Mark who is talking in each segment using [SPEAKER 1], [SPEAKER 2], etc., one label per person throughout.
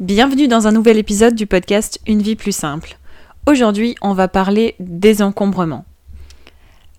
[SPEAKER 1] Bienvenue dans un nouvel épisode du podcast Une vie plus simple. Aujourd'hui, on va parler désencombrement.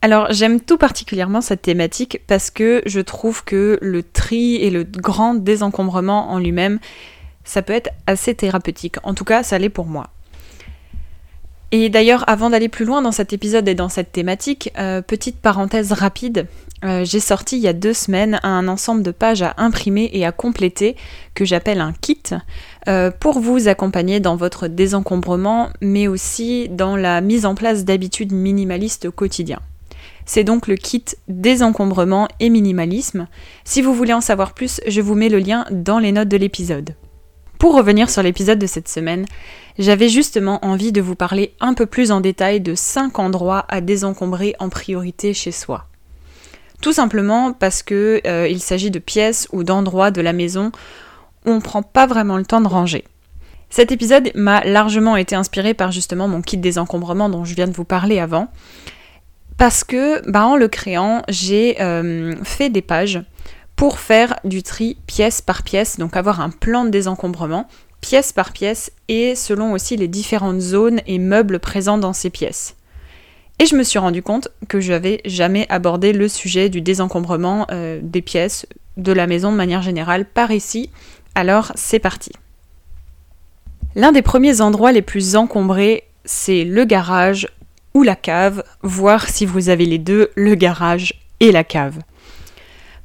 [SPEAKER 1] Alors j'aime tout particulièrement cette thématique parce que je trouve que le tri et le grand désencombrement en lui-même, ça peut être assez thérapeutique. En tout cas, ça l'est pour moi. Et d'ailleurs, avant d'aller plus loin dans cet épisode et dans cette thématique, euh, petite parenthèse rapide, euh, j'ai sorti il y a deux semaines un ensemble de pages à imprimer et à compléter que j'appelle un kit euh, pour vous accompagner dans votre désencombrement, mais aussi dans la mise en place d'habitudes minimalistes au quotidien. C'est donc le kit désencombrement et minimalisme. Si vous voulez en savoir plus, je vous mets le lien dans les notes de l'épisode. Pour revenir sur l'épisode de cette semaine, j'avais justement envie de vous parler un peu plus en détail de 5 endroits à désencombrer en priorité chez soi. Tout simplement parce que euh, il s'agit de pièces ou d'endroits de la maison où on ne prend pas vraiment le temps de ranger. Cet épisode m'a largement été inspiré par justement mon kit désencombrement dont je viens de vous parler avant. Parce que bah, en le créant, j'ai euh, fait des pages pour faire du tri pièce par pièce, donc avoir un plan de désencombrement pièce par pièce et selon aussi les différentes zones et meubles présents dans ces pièces. Et je me suis rendu compte que je n'avais jamais abordé le sujet du désencombrement euh, des pièces de la maison de manière générale par ici. Alors c'est parti. L'un des premiers endroits les plus encombrés, c'est le garage ou la cave, voire si vous avez les deux, le garage et la cave.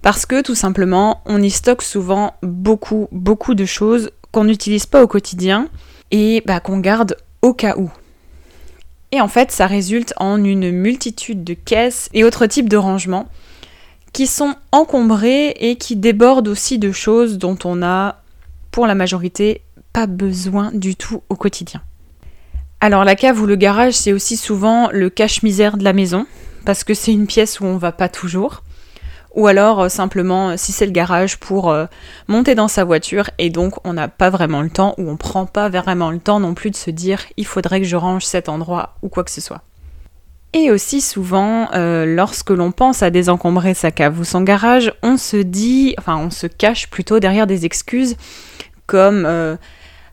[SPEAKER 1] Parce que tout simplement, on y stocke souvent beaucoup, beaucoup de choses qu'on n'utilise pas au quotidien et bah, qu'on garde au cas où. Et en fait, ça résulte en une multitude de caisses et autres types de rangements qui sont encombrés et qui débordent aussi de choses dont on a, pour la majorité, pas besoin du tout au quotidien. Alors la cave ou le garage, c'est aussi souvent le cache-misère de la maison, parce que c'est une pièce où on va pas toujours ou alors euh, simplement euh, si c'est le garage pour euh, monter dans sa voiture et donc on n'a pas vraiment le temps ou on prend pas vraiment le temps non plus de se dire il faudrait que je range cet endroit ou quoi que ce soit. Et aussi souvent, lorsque l'on pense à désencombrer sa cave ou son garage, on se dit, enfin on se cache plutôt derrière des excuses comme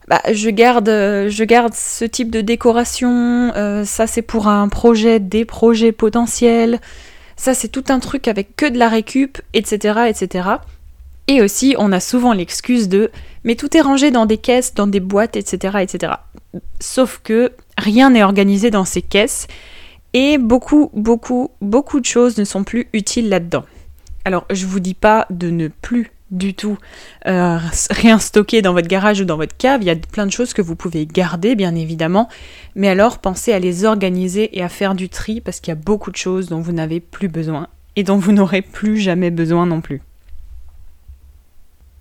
[SPEAKER 1] bah, je, garde, je garde ce type de décoration, ça c'est pour un projet, des projets potentiels, ça, c'est tout un truc avec que de la récup, etc., etc. Et aussi, on a souvent l'excuse de mais tout est rangé dans des caisses, dans des boîtes, etc., etc. Sauf que rien n'est organisé dans ces caisses et beaucoup, beaucoup, beaucoup de choses ne sont plus utiles là-dedans. Alors, je vous dis pas de ne plus du tout euh, rien stocker dans votre garage ou dans votre cave. Il y a plein de choses que vous pouvez garder, bien évidemment. Mais alors, pensez à les organiser et à faire du tri parce qu'il y a beaucoup de choses dont vous n'avez plus besoin et dont vous n'aurez plus jamais besoin non plus.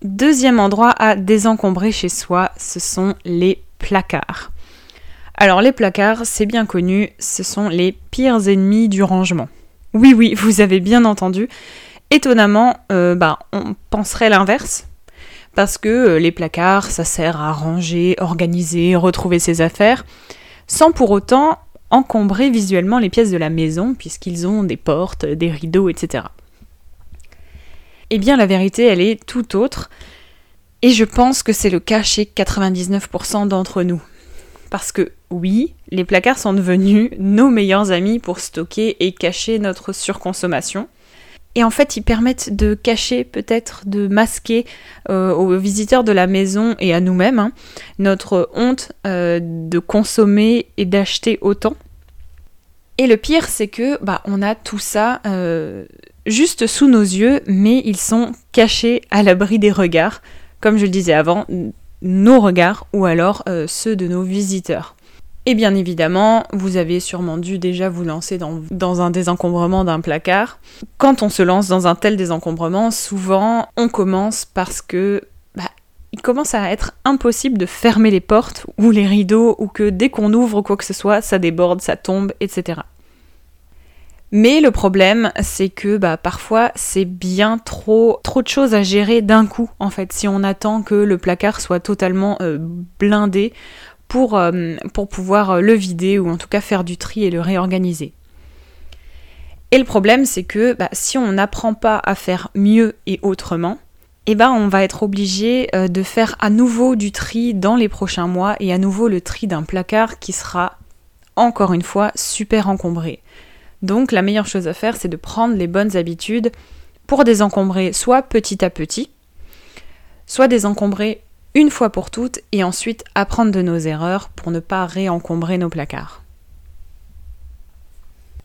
[SPEAKER 1] Deuxième endroit à désencombrer chez soi, ce sont les placards. Alors les placards, c'est bien connu, ce sont les pires ennemis du rangement. Oui oui, vous avez bien entendu, Étonnamment, euh, bah, on penserait l'inverse, parce que euh, les placards, ça sert à ranger, organiser, retrouver ses affaires, sans pour autant encombrer visuellement les pièces de la maison, puisqu'ils ont des portes, des rideaux, etc. Eh bien, la vérité, elle est tout autre, et je pense que c'est le cas chez 99% d'entre nous. Parce que oui, les placards sont devenus nos meilleurs amis pour stocker et cacher notre surconsommation. Et en fait, ils permettent de cacher, peut-être de masquer euh, aux visiteurs de la maison et à nous-mêmes hein, notre honte euh, de consommer et d'acheter autant. Et le pire, c'est que bah, on a tout ça euh, juste sous nos yeux, mais ils sont cachés à l'abri des regards. Comme je le disais avant, nos regards ou alors ceux de nos visiteurs. Et bien évidemment, vous avez sûrement dû déjà vous lancer dans, un désencombrement d'un placard. Quand on se lance dans un tel désencombrement, souvent on commence parce que bah, il commence à être impossible de fermer les portes ou les rideaux ou que dès qu'on ouvre quoi que ce soit, ça déborde, ça tombe, etc. Mais le problème, c'est que bah, parfois c'est bien trop, trop de choses à gérer d'un coup. En fait, si on attend que le placard soit totalement euh, blindé pour, euh, pour pouvoir euh, le vider ou en tout cas faire du tri et le réorganiser. Et le problème, c'est que bah, si on n'apprend pas à faire mieux et autrement, eh ben, on va être obligé euh, de faire à nouveau du tri dans les prochains mois et à nouveau le tri d'un placard qui sera encore une fois super encombré. Donc la meilleure chose à faire, c'est de prendre les bonnes habitudes pour désencombrer soit petit à petit, soit désencombrer une fois pour toutes et ensuite apprendre de nos erreurs pour ne pas réencombrer nos placards.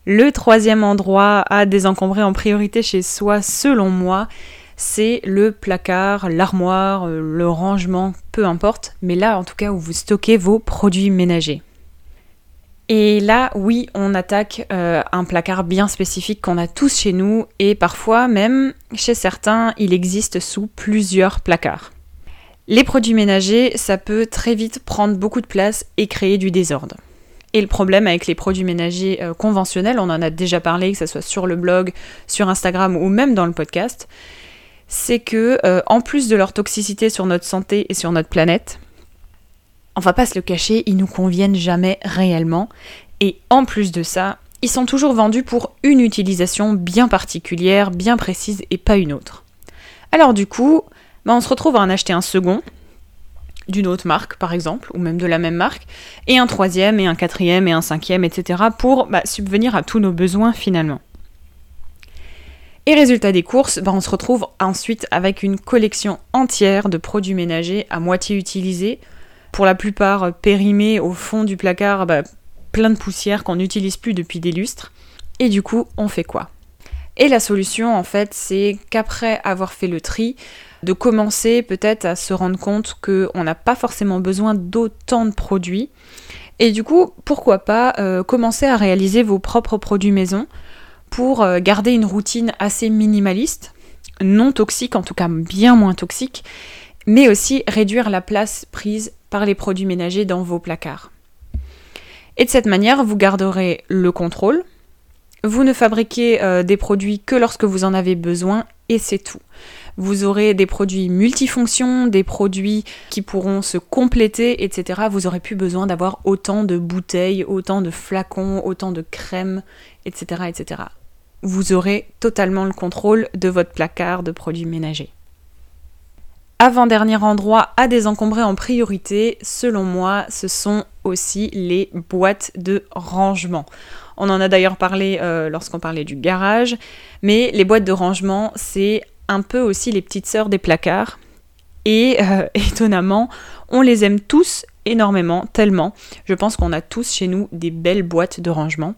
[SPEAKER 1] Le troisième endroit à désencombrer en priorité chez soi, selon moi, c'est le placard, l'armoire, le rangement, peu importe, mais là en tout cas où vous stockez vos produits ménagers. Et là, oui, on attaque euh, un placard bien spécifique qu'on a tous chez nous et parfois même chez certains, il existe sous plusieurs placards. Les produits ménagers, ça peut très vite prendre beaucoup de place et créer du désordre. Et le problème avec les produits ménagers euh, conventionnels, on en a déjà parlé, que ce soit sur le blog, sur Instagram ou même dans le podcast, c'est que euh, en plus de leur toxicité sur notre santé et sur notre planète, on va pas se le cacher, ils nous conviennent jamais réellement. Et en plus de ça, ils sont toujours vendus pour une utilisation bien particulière, bien précise et pas une autre. Alors du coup, bah, on se retrouve à en acheter un second, d'une autre marque par exemple, ou même de la même marque, et un troisième, et un quatrième, et un cinquième, etc. pour bah, subvenir à tous nos besoins finalement. Et résultat des courses, bah, on se retrouve ensuite avec une collection entière de produits ménagers à moitié utilisés, pour la plupart périmés au fond du placard, plein de poussière qu'on n'utilise plus depuis des lustres. Et du coup, on fait quoi? Et la solution, en fait, c'est qu'après avoir fait le tri, de commencer peut-être à se rendre compte qu'on n'a pas forcément besoin d'autant de produits. Et du coup, pourquoi pas euh, commencer à réaliser vos propres produits maison pour euh, garder une routine assez minimaliste, non toxique, en tout cas bien moins toxique, mais aussi réduire la place prise par les produits ménagers dans vos placards. Et de cette manière, vous garderez le contrôle, vous ne fabriquez euh, des produits que lorsque vous en avez besoin et c'est tout. Vous aurez des produits multifonctions, des produits qui pourront se compléter, etc. Vous aurez plus besoin d'avoir autant de bouteilles, autant de flacons, autant de crèmes, etc., etc. Vous aurez totalement le contrôle de votre placard de produits ménagers. Avant-dernier endroit à désencombrer en priorité, selon moi, ce sont aussi les boîtes de rangement. On en a d'ailleurs parlé euh, lorsqu'on parlait du garage, mais les boîtes de rangement, c'est un peu aussi les petites sœurs des placards. Et euh, étonnamment, on les aime tous énormément, tellement. Je pense qu'on a tous chez nous des belles boîtes de rangement.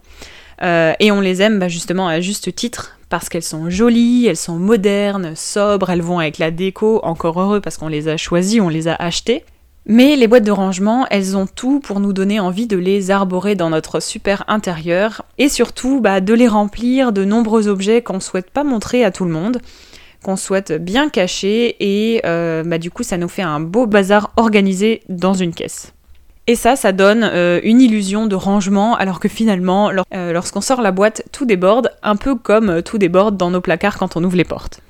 [SPEAKER 1] Euh, et on les aime bah, justement à juste titre parce qu'elles sont jolies, elles sont modernes, sobres, elles vont avec la déco, encore heureux parce qu'on les a choisies, on les a achetées. Mais les boîtes de rangement, elles ont tout pour nous donner envie de les arborer dans notre super intérieur et surtout bah, de les remplir de nombreux objets qu'on ne souhaite pas montrer à tout le monde, qu'on souhaite bien cacher et euh, bah, du coup ça nous fait un beau bazar organisé dans une caisse. Et ça, ça donne euh, une illusion de rangement, alors que finalement, euh, lorsqu'on sort la boîte, tout déborde, un peu comme tout déborde dans nos placards quand on ouvre les portes.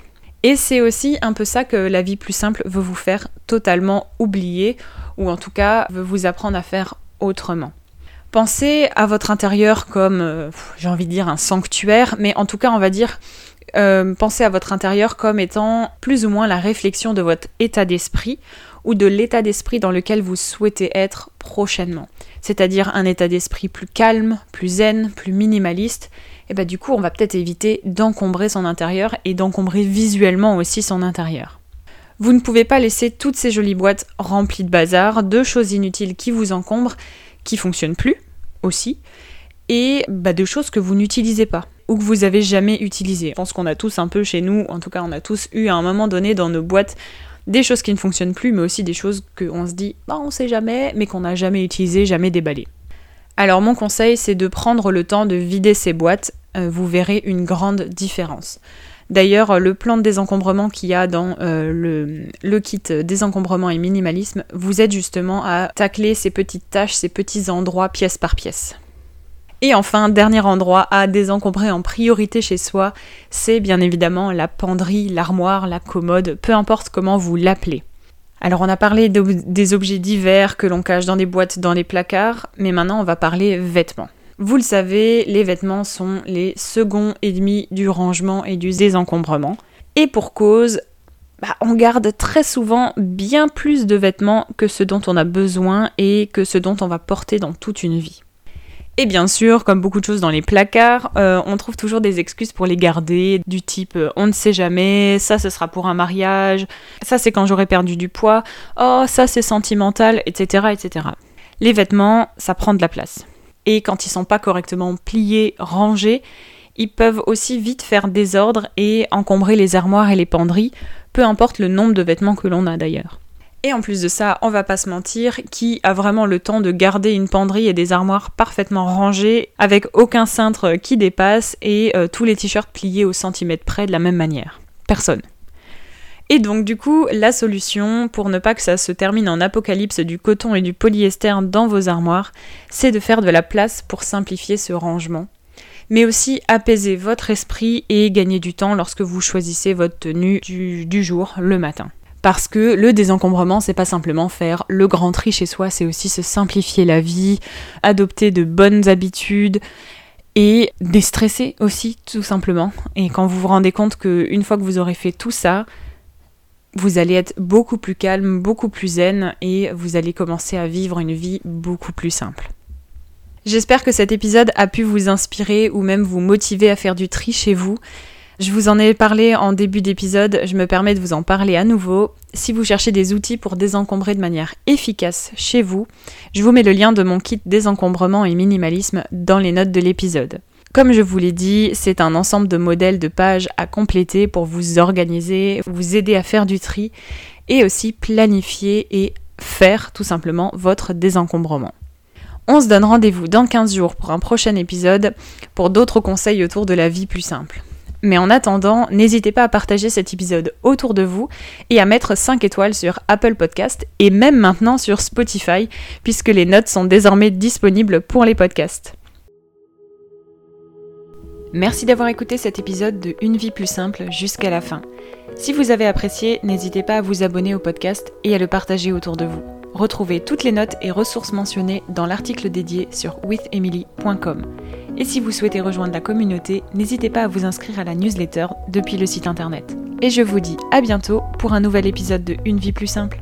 [SPEAKER 1] Et c'est aussi un peu ça que la vie plus simple veut vous faire totalement oublier, ou en tout cas veut vous apprendre à faire autrement. Pensez à votre intérieur comme, euh, j'ai envie de dire, un sanctuaire, mais en tout cas, on va dire, euh, pensez à votre intérieur comme étant plus ou moins la réflexion de votre état d'esprit ou de l'état d'esprit dans lequel vous souhaitez être prochainement. C'est-à-dire un état d'esprit plus calme, plus zen, plus minimaliste, et bah du coup on va peut-être éviter d'encombrer son intérieur et d'encombrer visuellement aussi son intérieur. Vous ne pouvez pas laisser toutes ces jolies boîtes remplies de bazar, de choses inutiles qui vous encombrent, qui fonctionnent plus aussi, et bah, de choses que vous n'utilisez pas ou que vous avez jamais utilisées. Je pense qu'on a tous un peu chez nous, en tout cas on a tous eu à un moment donné dans nos boîtes des choses qui ne fonctionnent plus, mais aussi des choses qu'on se dit, bah on sait jamais, mais qu'on n'a jamais utilisé, jamais déballé. Alors mon conseil, c'est de prendre le temps de vider ces boîtes, euh, vous verrez une grande différence. D'ailleurs, le plan de désencombrement qu'il y a dans euh, le, le, kit désencombrement et minimalisme vous aide justement à tacler ces petites tâches, ces petits endroits pièce par pièce. Et enfin, dernier endroit à désencombrer en priorité chez soi, c'est bien évidemment la penderie, l'armoire, la commode, peu importe comment vous l'appelez. Alors on a parlé des objets divers que l'on cache dans des boîtes, dans les placards, mais maintenant on va parler vêtements. Vous le savez, les vêtements sont les seconds ennemis du rangement et du désencombrement. Et pour cause, bah, on garde très souvent bien plus de vêtements que ce dont on a besoin et que ce dont on va porter dans toute une vie. Et bien sûr, comme beaucoup de choses dans les placards, euh, on trouve toujours des excuses pour les garder, du type euh, on ne sait jamais, ça ce sera pour un mariage, ça c'est quand j'aurai perdu du poids, oh ça c'est sentimental, etc., etc. Les vêtements, ça prend de la place. Et quand ils sont pas correctement pliés, rangés, ils peuvent aussi vite faire désordre et encombrer les armoires et les penderies, peu importe le nombre de vêtements que l'on a d'ailleurs. Et en plus de ça, on va pas se mentir, qui a vraiment le temps de garder une penderie et des armoires parfaitement rangées, avec aucun cintre qui dépasse et euh, tous les t-shirts pliés au centimètre près de la même manière Personne. Et donc du coup, la solution pour ne pas que ça se termine en apocalypse du coton et du polyester dans vos armoires, c'est de faire de la place pour simplifier ce rangement, mais aussi apaiser votre esprit et gagner du temps lorsque vous choisissez votre tenue du jour le matin. Parce que le désencombrement, c'est pas simplement faire le grand tri chez soi, c'est aussi se simplifier la vie, adopter de bonnes habitudes et déstresser aussi, tout simplement. Et quand vous vous rendez compte qu'une fois que vous aurez fait tout ça, vous allez être beaucoup plus calme, beaucoup plus zen et vous allez commencer à vivre une vie beaucoup plus simple. J'espère que cet épisode a pu vous inspirer ou même vous motiver à faire du tri chez vous. Je vous en ai parlé en début d'épisode, je me permets de vous en parler à nouveau. Si vous cherchez des outils pour désencombrer de manière efficace chez vous, je vous mets le lien de mon kit désencombrement et minimalisme dans les notes de l'épisode. Comme je vous l'ai dit, c'est un ensemble de modèles de pages à compléter pour vous organiser, vous aider à faire du tri et aussi planifier et faire tout simplement votre désencombrement. On se donne rendez-vous dans 15 jours pour un prochain épisode pour d'autres conseils autour de la vie plus simple. Mais en attendant, n'hésitez pas à partager cet épisode autour de vous et à mettre 5 étoiles sur Apple Podcast et même maintenant sur Spotify, puisque les notes sont désormais disponibles pour les podcasts. Merci d'avoir écouté cet épisode de Une vie plus simple jusqu'à la fin. Si vous avez apprécié, n'hésitez pas à vous abonner au podcast et à le partager autour de vous. Retrouvez toutes les notes et ressources mentionnées dans l'article dédié sur withemily.com. Et si vous souhaitez rejoindre la communauté, n'hésitez pas à vous inscrire à la newsletter depuis le site internet. Et je vous dis à bientôt pour un nouvel épisode de Une vie plus simple.